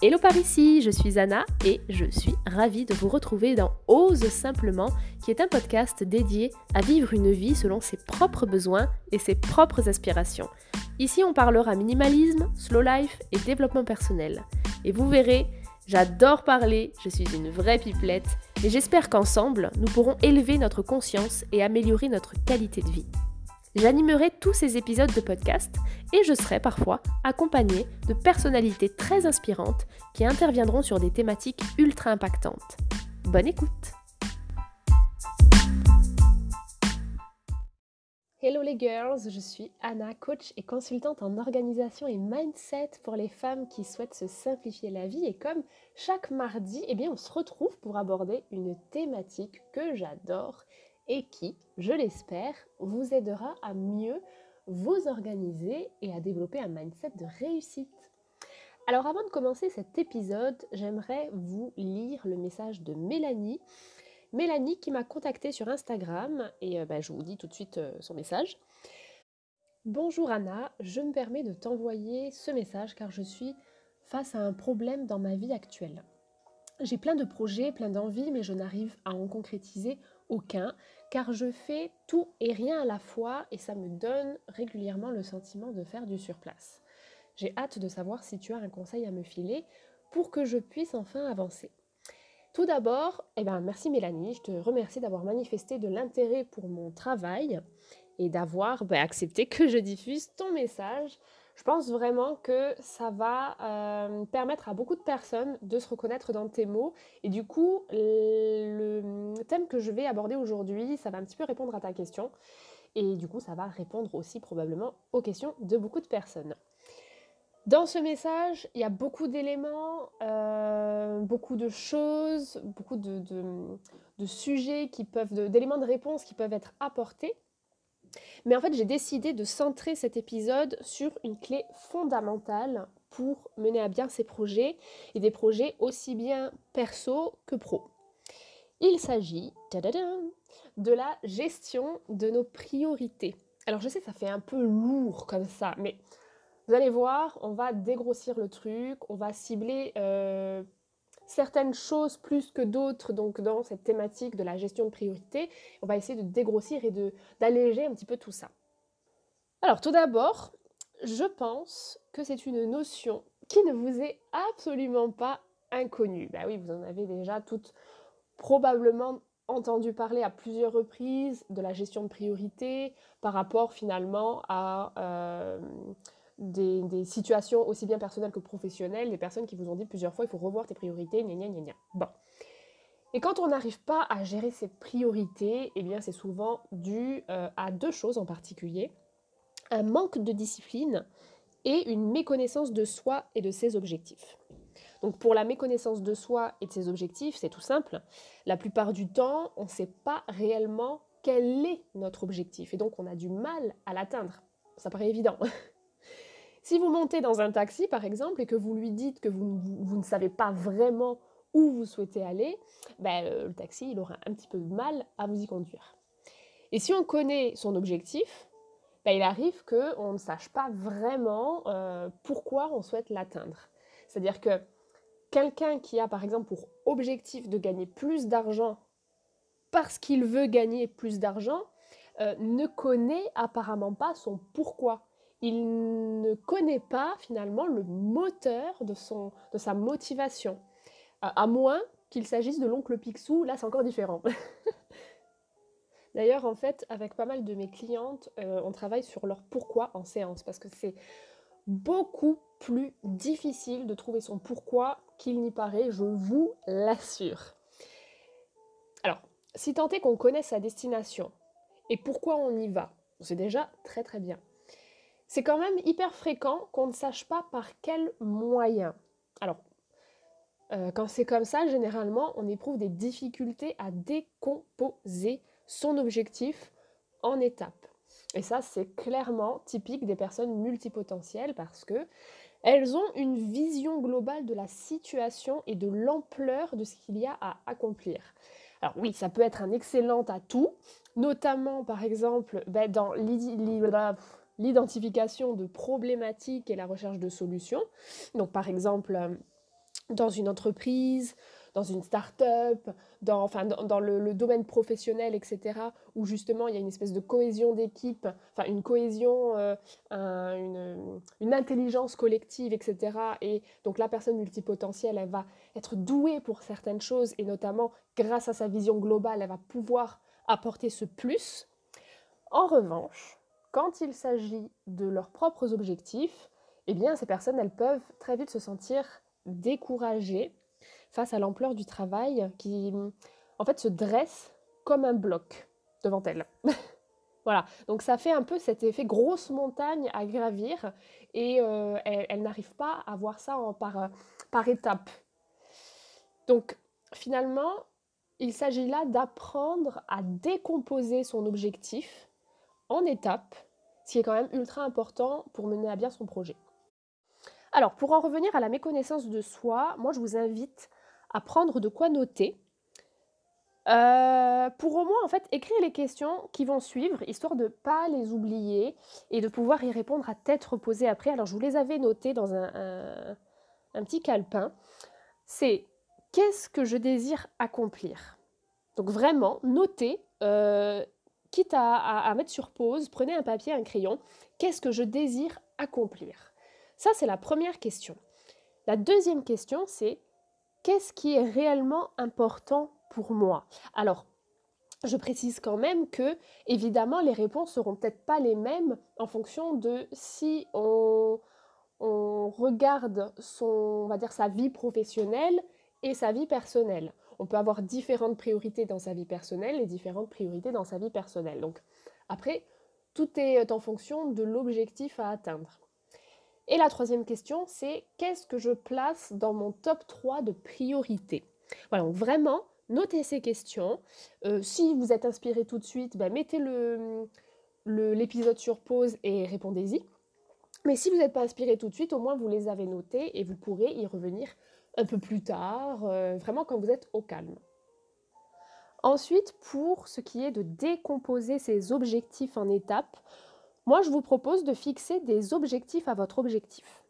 Hello par ici, je suis Anna et je suis ravie de vous retrouver dans Ose Simplement, qui est un podcast dédié à vivre une vie selon ses propres besoins et ses propres aspirations. Ici, on parlera minimalisme, slow life et développement personnel. Et vous verrez, j'adore parler, je suis une vraie pipelette et j'espère qu'ensemble, nous pourrons élever notre conscience et améliorer notre qualité de vie. J'animerai tous ces épisodes de podcast et je serai parfois accompagnée de personnalités très inspirantes qui interviendront sur des thématiques ultra impactantes. Bonne écoute Hello les girls, je suis Anna, coach et consultante en organisation et mindset pour les femmes qui souhaitent se simplifier la vie et comme chaque mardi, eh bien on se retrouve pour aborder une thématique que j'adore et qui, je l'espère, vous aidera à mieux vous organiser et à développer un mindset de réussite. Alors avant de commencer cet épisode, j'aimerais vous lire le message de Mélanie. Mélanie qui m'a contacté sur Instagram et euh, bah, je vous dis tout de suite euh, son message. Bonjour Anna, je me permets de t'envoyer ce message car je suis face à un problème dans ma vie actuelle. J'ai plein de projets, plein d'envies, mais je n'arrive à en concrétiser aucun car je fais tout et rien à la fois et ça me donne régulièrement le sentiment de faire du surplace. J'ai hâte de savoir si tu as un conseil à me filer pour que je puisse enfin avancer. Tout d'abord, eh ben, merci Mélanie, je te remercie d'avoir manifesté de l'intérêt pour mon travail et d'avoir ben, accepté que je diffuse ton message je pense vraiment que ça va euh, permettre à beaucoup de personnes de se reconnaître dans tes mots. Et du coup, le thème que je vais aborder aujourd'hui, ça va un petit peu répondre à ta question. Et du coup, ça va répondre aussi probablement aux questions de beaucoup de personnes. Dans ce message, il y a beaucoup d'éléments, euh, beaucoup de choses, beaucoup de, de sujets qui peuvent, d'éléments de réponse qui peuvent être apportés. Mais en fait, j'ai décidé de centrer cet épisode sur une clé fondamentale pour mener à bien ces projets et des projets aussi bien perso que pro. Il s'agit de la gestion de nos priorités. Alors je sais, ça fait un peu lourd comme ça, mais vous allez voir, on va dégrossir le truc, on va cibler euh, certaines choses plus que d'autres donc dans cette thématique de la gestion de priorité. On va essayer de dégrossir et d'alléger un petit peu tout ça. Alors tout d'abord, je pense que c'est une notion qui ne vous est absolument pas inconnue. Bah oui, vous en avez déjà toutes probablement entendu parler à plusieurs reprises de la gestion de priorité par rapport finalement à euh, des, situations aussi bien personnelles que professionnelles, des personnes qui vous ont dit plusieurs fois il faut revoir tes priorités, gna gna gna gna. Bon. Et quand on n'arrive pas à gérer ses priorités, eh bien c'est souvent dû euh, à deux choses en particulier. Un manque de discipline et une méconnaissance de soi et de ses objectifs. Donc pour la méconnaissance de soi et de ses objectifs, c'est tout simple. La plupart du temps, on ne sait pas réellement quel est notre objectif et donc on a du mal à l'atteindre. Ça paraît évident. Si vous montez dans un taxi, par exemple, et que vous lui dites que vous, ne savez pas vraiment où vous souhaitez aller, ben, euh, le taxi, aura un petit peu de mal à vous y conduire. Et si on connaît son objectif, ben, il arrive qu'on ne sache pas vraiment euh, pourquoi on souhaite l'atteindre. C'est-à-dire que quelqu'un qui a, par exemple, pour objectif de gagner plus d'argent parce qu'il veut gagner plus d'argent, euh, ne connaît apparemment pas son pourquoi il ne connaît pas finalement le moteur de, sa motivation. À, moins qu'il s'agisse de l'oncle Picsou, là c'est encore différent. D'ailleurs, en fait, avec pas mal de mes clientes, euh, on travaille sur leur pourquoi en séance parce que c'est beaucoup plus difficile de trouver son pourquoi qu'il n'y paraît, je vous l'assure. Alors, si tant est qu'on connaît sa destination et pourquoi on y va, c'est déjà très très bien c'est quand même hyper fréquent qu'on ne sache pas par quel moyen. Alors, euh, quand c'est comme ça, généralement, on éprouve des difficultés à décomposer son objectif en étapes. Et ça, c'est clairement typique des personnes multipotentielles parce que elles ont une vision globale de la situation et de l'ampleur de ce qu'il y a à accomplir. Alors oui, ça peut être un excellent atout, notamment par exemple ben, dans l'identification de problématiques et la recherche de solutions. Donc par exemple, euh, dans une entreprise, dans une start-up, dans, enfin, dans, le, domaine professionnel, etc., où justement il y a une espèce de cohésion d'équipe, enfin une cohésion, euh, une, une, intelligence collective, etc. Et donc la personne multipotentielle, elle va être douée pour certaines choses, et notamment grâce à sa vision globale, elle va pouvoir apporter ce plus. En revanche, quand il s'agit de leurs propres objectifs, eh bien ces personnes, elles peuvent très vite se sentir découragées face à l'ampleur du travail qui, en fait, se dresse comme un bloc devant elle. voilà, donc ça fait un peu cet effet grosse montagne à gravir et euh, elle, n'arrive pas à voir ça par, par étapes. Donc finalement, il s'agit là d'apprendre à décomposer son objectif en étapes, ce qui est quand même ultra important pour mener à bien son projet. Alors, pour en revenir à la méconnaissance de soi, moi je vous invite à prendre de quoi noter. Euh, pour au moins en fait écrire les questions qui vont suivre, histoire de ne pas les oublier et de pouvoir y répondre à tête reposée après. Alors je vous les avais notées dans un, petit calepin. C'est qu'est-ce que je désire accomplir? Donc vraiment, notez, euh, quitte à, mettre sur pause, prenez un papier, un crayon, qu'est-ce que je désire accomplir? Ça, c'est la première question. La deuxième question, c'est qu'est-ce qui est réellement important pour moi? Alors, je précise quand même que, évidemment, les réponses seront peut-être pas les mêmes en fonction de si on, on regarde son, on va dire, sa vie professionnelle et sa vie personnelle. On peut avoir différentes priorités dans sa vie personnelle et différentes priorités dans sa vie personnelle. Donc, après, tout est en fonction de l'objectif à atteindre. Et la troisième question, c'est qu'est-ce que je place dans mon top 3 de priorités? Voilà, donc vraiment, notez ces questions. Euh, si vous êtes inspiré tout de suite, ben, mettez l'épisode sur pause et répondez-y. Mais si vous n'êtes pas inspiré tout de suite, au moins vous les avez notés et vous pourrez y revenir un peu plus tard, euh, vraiment quand vous êtes au calme. Ensuite, pour ce qui est de décomposer ces objectifs en étapes, moi, je vous propose de fixer des objectifs à votre objectif.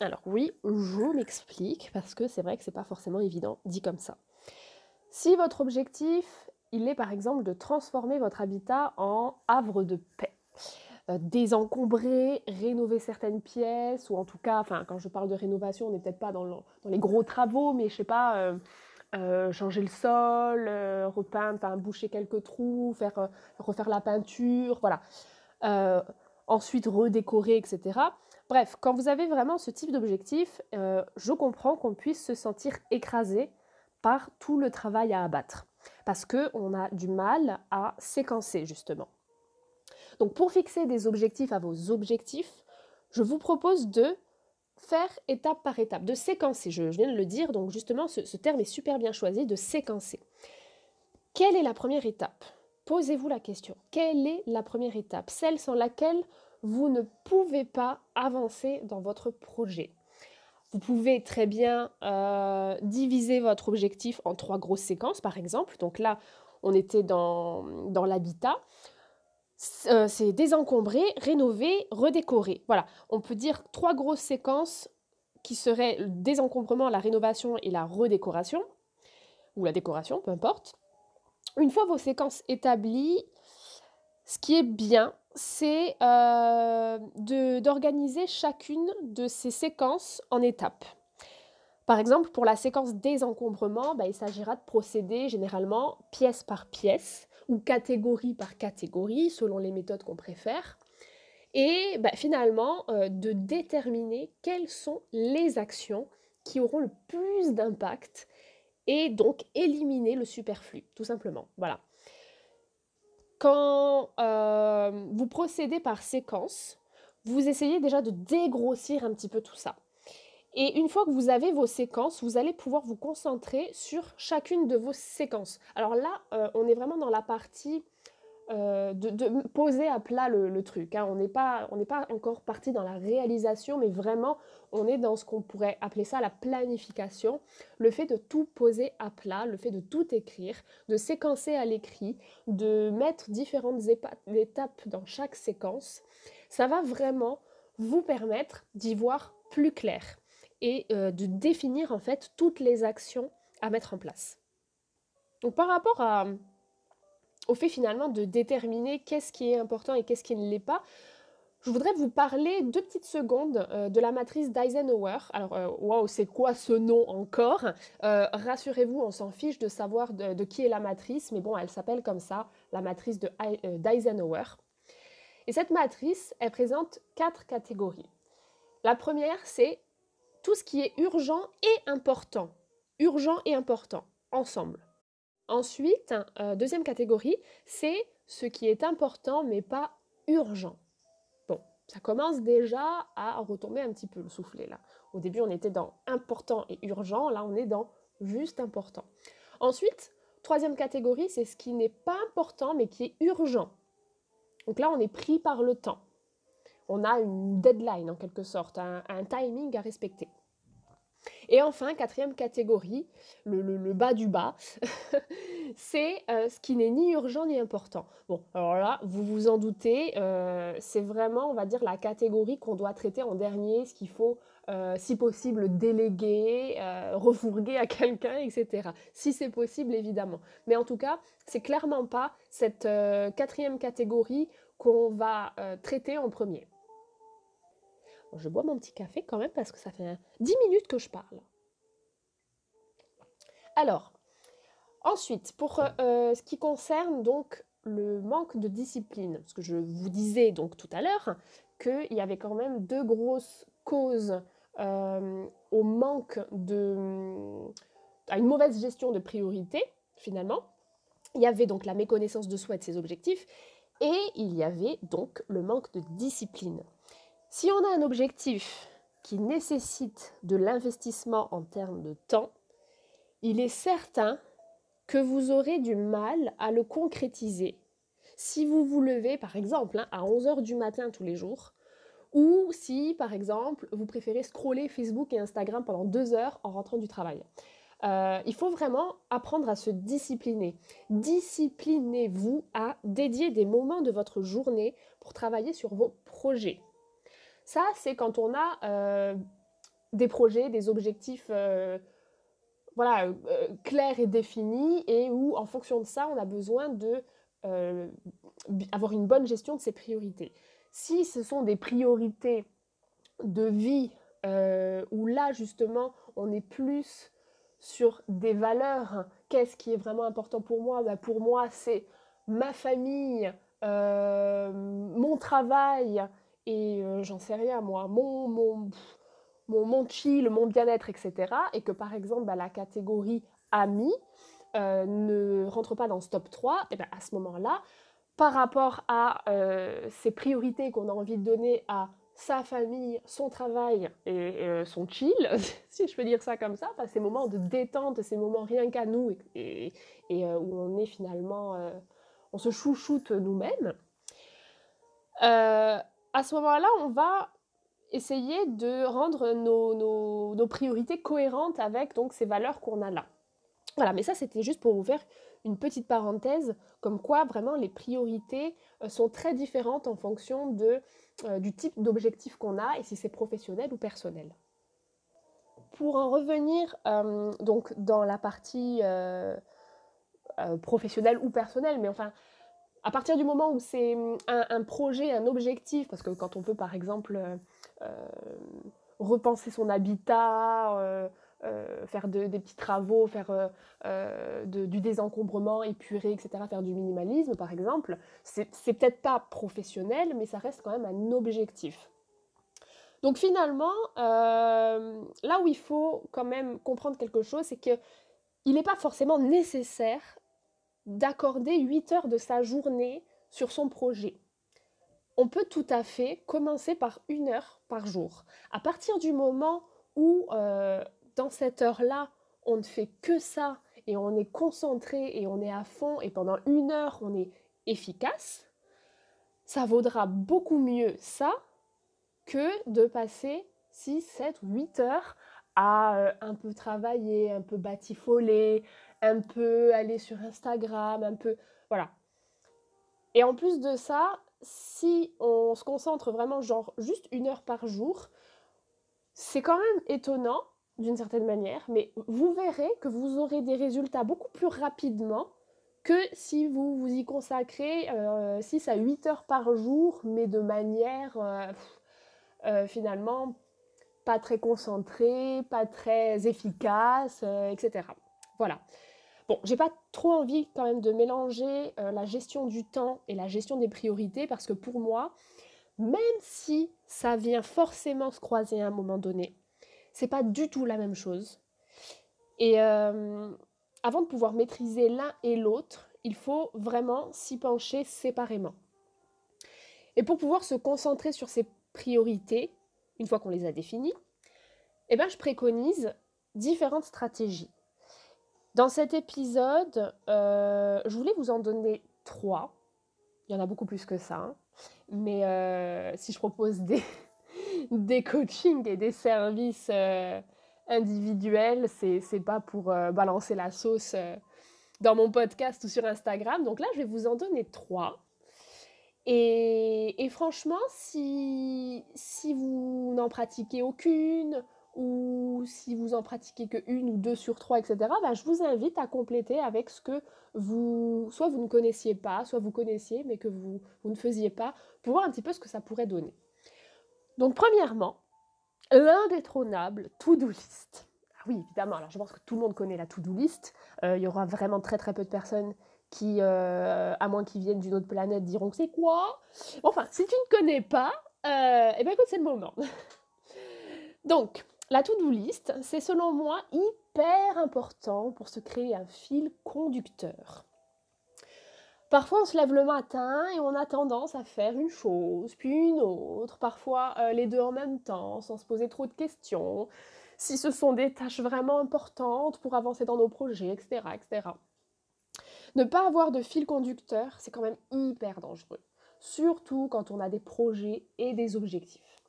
Alors oui, je m'explique parce que c'est vrai que c'est pas forcément évident dit comme ça. Si votre objectif, il est par exemple de transformer votre habitat en havre de paix, euh, désencombrer, rénover certaines pièces, ou en tout cas, enfin, quand je parle de rénovation, on n'est peut-être pas dans, les gros travaux, mais je sais pas, euh, euh, changer le sol, repeindre, boucher quelques trous, faire, refaire la peinture, voilà. Ensuite redécorer, etc. Bref, quand vous avez vraiment ce type d'objectif, je comprends qu'on puisse se sentir écrasé par tout le travail à abattre, parce qu'on a du mal à séquencer justement. Donc pour fixer des objectifs à vos objectifs, je vous propose de faire étape par étape, de séquencer, je, viens de le dire, donc justement ce terme est super bien choisi, de séquencer. Quelle est la première étape? Posez-vous la question. Quelle est la première étape? Celle sans laquelle vous ne pouvez pas avancer dans votre projet. Vous pouvez très bien euh, diviser votre objectif en trois grosses séquences, par exemple. Donc là, on était dans, dans l'habitat. Euh, c'est désencombrer, rénover, redécorer. Voilà, on peut dire trois grosses séquences qui seraient le désencombrement, la rénovation et la redécoration, ou la décoration, peu importe. Une fois vos séquences établies, ce qui est bien, c'est euh, d'organiser chacune de ces séquences en étapes. Par exemple, pour la séquence désencombrement, bah, il s'agira de procéder généralement pièce par pièce ou catégorie par catégorie, selon les méthodes qu'on préfère. Et bah, finalement, euh, de déterminer quelles sont les actions qui auront le plus d'impact et donc éliminer le superflu, tout simplement. Voilà. Quand euh, vous procédez par séquence, vous essayez déjà de dégrossir un petit peu tout ça. Et une fois que vous avez vos séquences, vous allez pouvoir vous concentrer sur chacune de vos séquences. Alors là, euh, on est vraiment dans la partie euh, de, poser à plat le, truc. Hein. On n'est pas, pas encore parti dans la réalisation, mais vraiment, on est dans ce qu'on pourrait appeler ça la planification. Le fait de tout poser à plat, le fait de tout écrire, de séquencer à l'écrit, de mettre différentes étapes dans chaque séquence, ça va vraiment vous permettre d'y voir plus clair et euh, de définir en fait toutes les actions à mettre en place. Donc par rapport au fait finalement de déterminer qu'est-ce qui est important et qu'est-ce qui ne l'est pas, je voudrais vous parler deux petites secondes euh, de la matrice d'Eisenhower. Alors, euh, waouh, c'est quoi ce nom encore? Euh, Rassurez-vous, on s'en fiche de savoir de, qui est la matrice, mais bon, elle s'appelle comme ça, la matrice d'Eisenhower. Et cette matrice, elle présente quatre catégories. La première, c'est tout ce qui est urgent et important. Urgent et important, ensemble. Ensuite, deuxième catégorie, c'est ce qui est important mais pas urgent ça commence déjà à retomber un petit peu le soufflet là. Au début, on était dans important et urgent, là on est dans juste important. Ensuite, troisième catégorie, c'est ce qui n'est pas important mais qui est urgent. Donc là, on est pris par le temps. On a une deadline en quelque sorte, un, timing à respecter. Et enfin, quatrième catégorie, le, bas du bas, c'est euh, ce qui n'est ni urgent ni important. Bon, alors là, vous vous en doutez, euh, c'est vraiment, on va dire, la catégorie qu'on doit traiter en dernier, ce qu'il faut, euh, si possible, déléguer, refourguer à quelqu'un, etc. Si c'est possible, évidemment. Mais en tout cas, c'est clairement pas cette quatrième catégorie qu'on va traiter en premier je bois mon petit café quand même parce que ça fait 10 minutes que je parle. Alors, ensuite, pour euh, euh, ce qui concerne donc le manque de discipline, parce que je vous disais donc tout à l'heure qu'il y avait quand même deux grosses causes euh, au manque de... à une mauvaise gestion de priorité, finalement. Il y avait donc la méconnaissance de soi et de ses objectifs, et il y avait donc le manque de discipline. Si on a un objectif qui nécessite de l'investissement en termes de temps, il est certain que vous aurez du mal à le concrétiser si vous vous levez, par exemple, hein, à 11h du matin tous les jours, ou si, par exemple, vous préférez scroller Facebook et Instagram pendant deux heures en rentrant du travail. Euh, il faut vraiment apprendre à se discipliner. Disciplinez-vous à dédier des moments de votre journée pour travailler sur vos projets. Ça, c'est quand on a euh, des projets, des objectifs euh, voilà, euh, clairs et définis et où, en fonction de ça, on a besoin de avoir une bonne gestion de ses priorités. Si ce sont des priorités de vie où là, justement, on est plus sur des valeurs, qu'est-ce qui est vraiment important pour moi bah, Pour moi, c'est ma famille, mon travail, et euh, j'en sais rien moi, mon, mon, mon, chill, mon bien-être, etc. Et que par exemple, bah, la catégorie amis euh, ne rentre pas dans ce top 3, et bien à ce moment-là, par rapport à euh, ces priorités qu'on a envie de donner à sa famille, son travail et, son chill, si je peux dire ça comme ça, bah, ces moments de détente, ces moments rien qu'à nous et où on est finalement, on se chouchoute nous-mêmes à ce moment-là, on va essayer de rendre nos, priorités cohérentes avec donc ces valeurs qu'on a là. Voilà, mais ça c'était juste pour vous faire une petite parenthèse, comme quoi vraiment les priorités euh, sont très différentes en fonction de, euh, du type d'objectif qu'on a et si c'est professionnel ou personnel. Pour en revenir euh, donc dans la partie professionnelle ou personnelle, mais enfin à partir du moment où c'est hum, un, projet, un objectif, parce que quand on peut par exemple euh, euh, repenser son habitat, euh, faire des petits travaux, faire du désencombrement, épurer, etc., faire du minimalisme par exemple, c'est peut-être pas professionnel, mais ça reste quand même un objectif. Donc finalement, là où il faut quand même comprendre quelque chose, c'est qu'il n'est pas forcément nécessaire d'accorder 8 heures de sa journée sur son projet. On peut tout à fait commencer par une heure par jour. À partir du moment où, euh, dans cette heure-là, on ne fait que ça et on est concentré et on est à fond et pendant une heure, on est efficace, ça vaudra beaucoup mieux ça que de passer 6, 7 ou 8 heures à euh, un peu travailler, un peu batifoler, un peu aller sur Instagram, un peu... Voilà. Et en plus de ça, si on se concentre vraiment genre juste une heure par jour, c'est quand même étonnant d'une certaine manière, mais vous verrez que vous aurez des résultats beaucoup plus rapidement que si vous vous y consacrez 6 à 8 heures par jour, mais de manière finalement pas très concentrée, pas très efficace, etc. Voilà. Bon, j'ai pas trop envie quand même de mélanger euh, la gestion du temps et la gestion des priorités parce que pour moi, même si ça vient forcément se croiser à un moment donné, c'est pas du tout la même chose. Et euh, avant de pouvoir maîtriser l'un et l'autre, il faut vraiment s'y pencher séparément. Et pour pouvoir se concentrer sur ces priorités, une fois qu'on les a définies, eh ben, je préconise différentes stratégies. Dans cet épisode, euh, je voulais vous en donner trois. Il y en a beaucoup plus que ça. Hein. Mais euh, si je propose des, des coachings et des services euh, individuels, c'est, c'est pas pour balancer la sauce dans mon podcast ou sur Instagram. Donc là, je vais vous en donner trois. Et, et franchement, si, si vous n'en pratiquez aucune, ou si vous en pratiquez que une ou deux sur trois, etc., ben, je vous invite à compléter avec ce que vous, soit vous ne connaissiez pas, soit vous connaissiez, mais que vous, ne faisiez pas, pour voir un petit peu ce que ça pourrait donner. Donc, premièrement, l'indétrônable to-do list. Ah oui, évidemment, alors je pense que tout le monde connaît la to-do list. Euh, il y aura vraiment très très peu de personnes qui, euh, à moins qu'ils viennent d'une autre planète, diront c'est quoi Enfin, si tu ne connais pas, euh, eh bien écoute, c'est le moment. Donc, la to-do list, c'est selon moi hyper important pour se créer un fil conducteur. Parfois, on se lève le matin et on a tendance à faire une chose, puis une autre, parfois euh, les deux en même temps, sans se poser trop de questions, si ce sont des tâches vraiment importantes pour avancer dans nos projets, etc. etc. Ne pas avoir de fil conducteur, c'est quand même hyper dangereux, surtout quand on a des projets et des objectifs.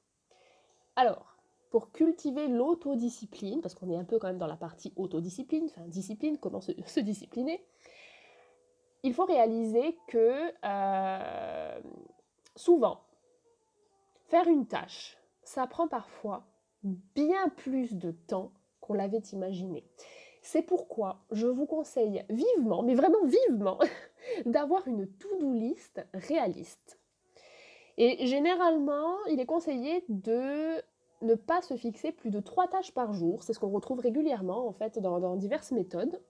Alors, pour cultiver l'autodiscipline, parce qu'on est un peu quand même dans la partie autodiscipline, enfin discipline, comment se, discipliner, il faut réaliser que euh, souvent, faire une tâche, ça prend parfois bien plus de temps qu'on l'avait imaginé. C'est pourquoi je vous conseille vivement, mais vraiment vivement, d'avoir une to-do list réaliste. Et généralement, il est conseillé de ne pas se fixer plus de trois tâches par jour. C'est ce qu'on retrouve régulièrement en fait dans, diverses méthodes.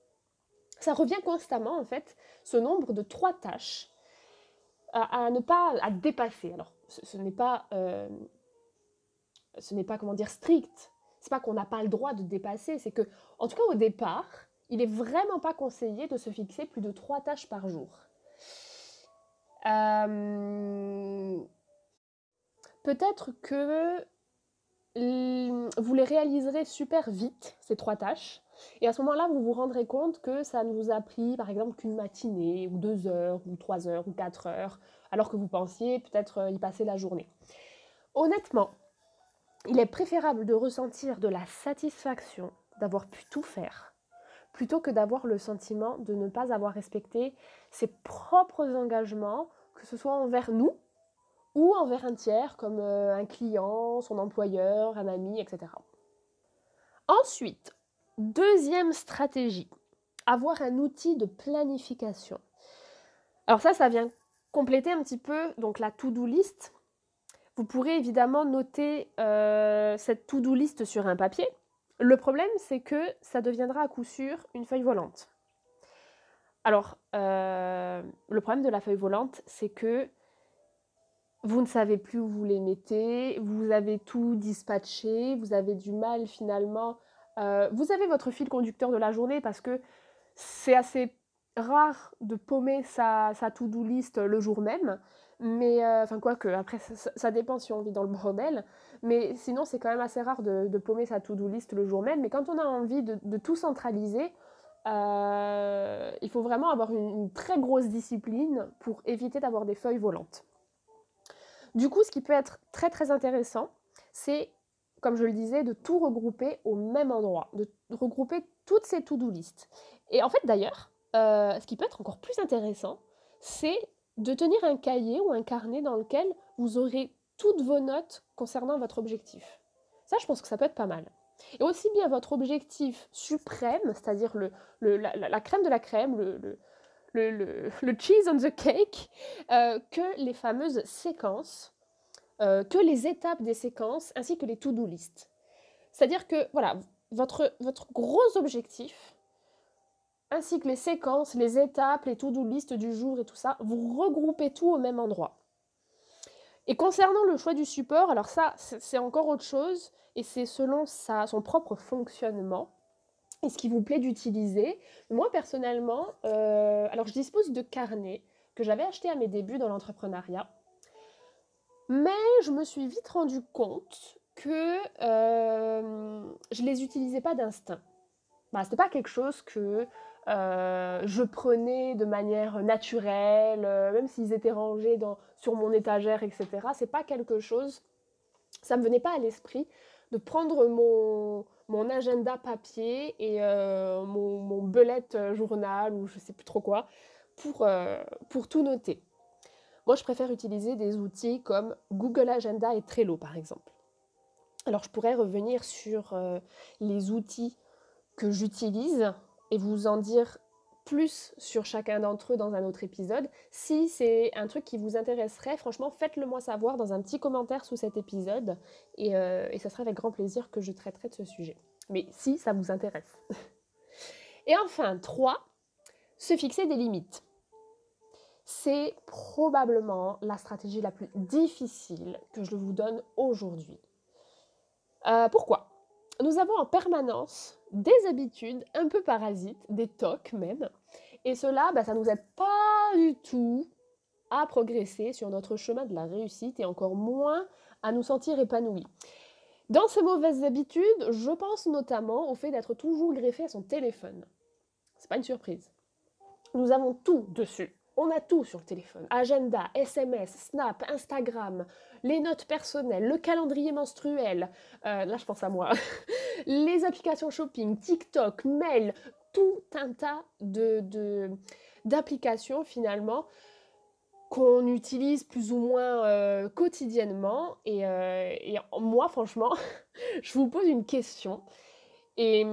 Ça revient constamment en fait, ce nombre de trois tâches à, ne pas à dépasser. Alors, ce, n'est pas, euh, ce n'est pas comment dire strict. C'est pas qu'on n'a pas le droit de dépasser. C'est que, en tout cas au départ, il est vraiment pas conseillé de se fixer plus de trois tâches par jour. Euh, peut-être que vous les réaliserez super vite, ces trois tâches. Et à ce moment-là, vous vous rendrez compte que ça ne vous a pris, par exemple, qu'une matinée, ou deux heures, ou trois heures, ou quatre heures, alors que vous pensiez peut-être euh, y passer la journée. Honnêtement, il est préférable de ressentir de la satisfaction d'avoir pu tout faire, plutôt que d'avoir le sentiment de ne pas avoir respecté ses propres engagements, que ce soit envers nous, ou envers un tiers comme euh, un client, son employeur, un ami, etc. Ensuite, deuxième stratégie, avoir un outil de planification. Alors ça, ça vient compléter un petit peu donc la to-do list. Vous pourrez évidemment noter euh, cette to-do list sur un papier. Le problème, c'est que ça deviendra à coup sûr une feuille volante. Alors, euh, le problème de la feuille volante, c'est que vous ne savez plus où vous les mettez, vous avez tout dispatché, vous avez du mal finalement. Euh, vous avez votre fil conducteur de la journée parce que c'est assez rare de paumer sa, to-do list le jour même. Mais, euh, enfin, quoi que, après, ça, dépend si on vit dans le bordel. Mais sinon, c'est quand même assez rare de, paumer sa to-do list le jour même. Mais quand on a envie de, tout centraliser, euh, il faut vraiment avoir une très grosse discipline pour éviter d'avoir des feuilles volantes. Du coup, ce qui peut être très très intéressant, c'est, comme je le disais, de tout regrouper au même endroit, de regrouper toutes ces to-do list. Et en fait, d'ailleurs, euh, ce qui peut être encore plus intéressant, c'est de tenir un cahier ou un carnet dans lequel vous aurez toutes vos notes concernant votre objectif. Ça, je pense que ça peut être pas mal. Et aussi bien votre objectif suprême, c'est-à-dire la, crème de la crème, le cheese on the cake, euh, que les fameuses séquences, euh, que les étapes des séquences, ainsi que les to-do list. C'est-à-dire que, voilà, votre, votre gros objectif, ainsi que les séquences, les étapes, les to-do list du jour et tout ça, vous regroupez tout au même endroit. Et concernant le choix du support, alors ça, c'est encore autre chose, et c'est selon sa, son propre fonctionnement et ce qui vous plaît d'utiliser. Moi, personnellement, euh, alors je dispose de carnets que j'avais achetés à mes débuts dans l'entrepreneuriat, mais je me suis vite rendu compte que euh, je les utilisais pas d'instinct. Bah, Ce n'était pas quelque chose que euh, je prenais de manière naturelle, euh, même s'ils étaient rangés sur mon étagère, etc. C'est pas quelque chose, ça me venait pas à l'esprit de prendre mon, mon agenda papier et euh, mon, mon belette journal ou je sais plus trop quoi pour, pour tout noter. Moi, je préfère utiliser des outils comme Google Agenda et Trello, par exemple. Alors, je pourrais revenir sur les outils que j'utilise et vous en dire plus sur chacun d'entre eux dans un autre épisode. Si c'est un truc qui vous intéresserait, franchement, faites-le moi savoir dans un petit commentaire sous cet épisode et, euh, et ça sera avec grand plaisir que je traiterai de ce sujet. Mais si ça vous intéresse. et enfin, 3, se fixer des limites. C'est probablement la stratégie la plus difficile que je vous donne aujourd'hui. Euh, pourquoi? Nous avons en permanence des habitudes un peu parasites, des tocs même. Et cela, bah, ça ne nous aide pas du tout à progresser sur notre chemin de la réussite et encore moins à nous sentir épanouis. Dans ces mauvaises habitudes, je pense notamment au fait d'être toujours greffé à son téléphone. C'est pas une surprise. Nous avons tout dessus. On a tout sur le téléphone. Agenda, SMS, Snap, Instagram, les notes personnelles, le calendrier menstruel. Euh, là, je pense à moi. les applications shopping, TikTok, mail, tout un tas d'applications finalement qu'on utilise plus ou moins euh, quotidiennement. Et, euh, et, moi, franchement, je vous pose une question. Et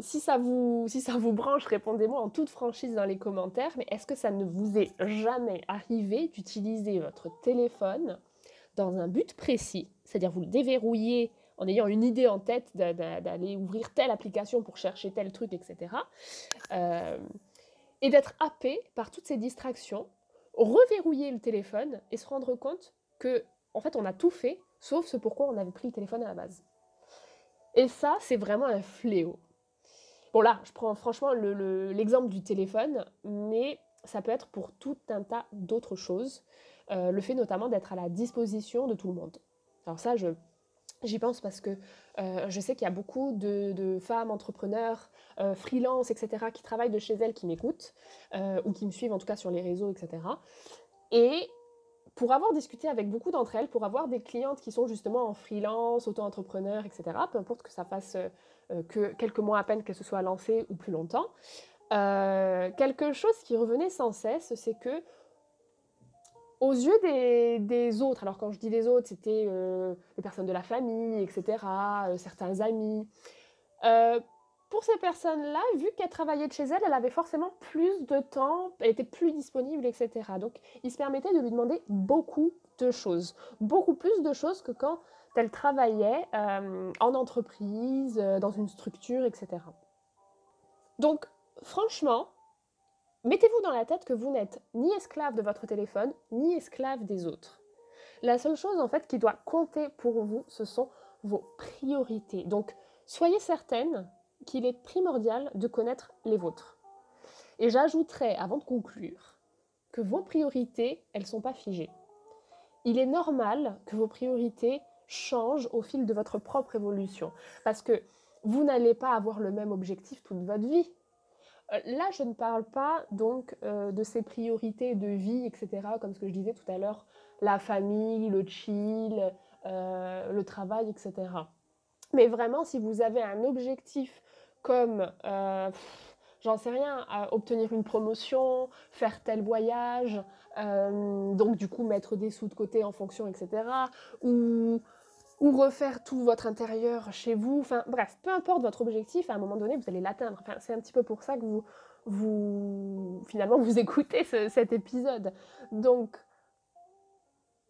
si ça vous, si ça vous branche, répondez-moi en toute franchise dans les commentaires. Mais est-ce que ça ne vous est jamais arrivé d'utiliser votre téléphone dans un but précis? C'est-à-dire vous le déverrouillez en ayant une idée en tête d'aller ouvrir telle application pour chercher tel truc, etc. Euh, et d'être happé par toutes ces distractions, reverrouiller le téléphone et se rendre compte que, en fait, on a tout fait, sauf ce pourquoi on avait pris le téléphone à la base. Et ça, c'est vraiment un fléau. Bon là, je prends franchement l'exemple du téléphone, mais ça peut être pour tout un tas d'autres choses. Euh, le fait notamment d'être à la disposition de tout le monde. Alors ça, j'y pense parce que euh, je sais qu'il y a beaucoup de, femmes entrepreneurs, euh, freelance, etc., qui travaillent de chez elles, qui m'écoutent, ou qui me suivent en tout cas sur les réseaux, etc. Et pour avoir discuté avec beaucoup d'entre elles, pour avoir des clientes qui sont justement en freelance, auto-entrepreneurs, etc., peu importe que ça fasse euh, que quelques mois à peine qu'elles se soient lancées ou plus longtemps, euh, quelque chose qui revenait sans cesse, c'est que aux yeux des, autres, alors quand je dis des autres, c'était euh, les personnes de la famille, etc., certains amis, pour ces personnes-là, vu qu'elle travaillait de chez elle, elle avait forcément plus de temps, elle était plus disponible, etc. Donc, il se permettait de lui demander beaucoup de choses, beaucoup plus de choses que quand elle travaillait euh, en entreprise, euh, dans une structure, etc. Donc, franchement, mettez-vous dans la tête que vous n'êtes ni esclave de votre téléphone, ni esclave des autres. La seule chose, en fait, qui doit compter pour vous, ce sont vos priorités. Donc, soyez certaine qu'il est primordial de connaître les vôtres. Et j'ajouterais, avant de conclure, que vos priorités, elles ne sont pas figées. Il est normal que vos priorités changent au fil de votre propre évolution, parce que vous n'allez pas avoir le même objectif toute votre vie. Euh, là, je ne parle pas donc euh, de ces priorités de vie, etc., comme ce que je disais tout à l'heure, la famille, le chill, euh, le travail, etc. Mais vraiment, si vous avez un objectif comme, euh, j'en sais rien, obtenir une promotion, faire tel voyage, euh, donc du coup mettre des sous de côté en fonction, etc. Ou refaire tout votre intérieur chez vous. Enfin bref, peu importe votre objectif, à un moment donné, vous allez l'atteindre. C'est un petit peu pour ça que vous, vous finalement, vous écoutez cet épisode. Donc,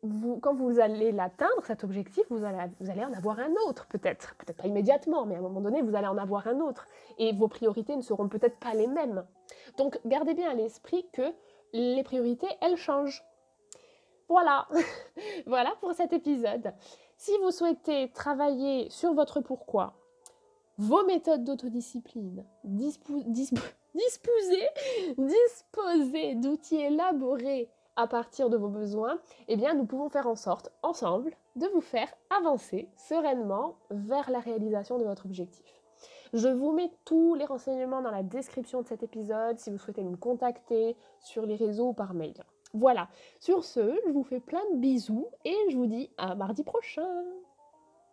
vous, quand vous allez l'atteindre, cet objectif, vous allez, vous allez en avoir un autre, peut-être. Peut-être pas immédiatement, mais à un moment donné, vous allez en avoir un autre. Et vos priorités ne seront peut-être pas les mêmes. Donc, gardez bien à l'esprit que les priorités, elles changent. Voilà, voilà pour cet épisode. Si vous souhaitez travailler sur votre pourquoi, vos méthodes d'autodiscipline, disposer, disposer d'outils élaborés à partir de vos besoins, eh bien nous pouvons faire en sorte, ensemble, de vous faire avancer sereinement vers la réalisation de votre objectif. Je vous mets tous les renseignements dans la description de cet épisode si vous souhaitez me contacter sur les réseaux ou par mail. Voilà, sur ce, je vous fais plein de bisous et je vous dis à mardi prochain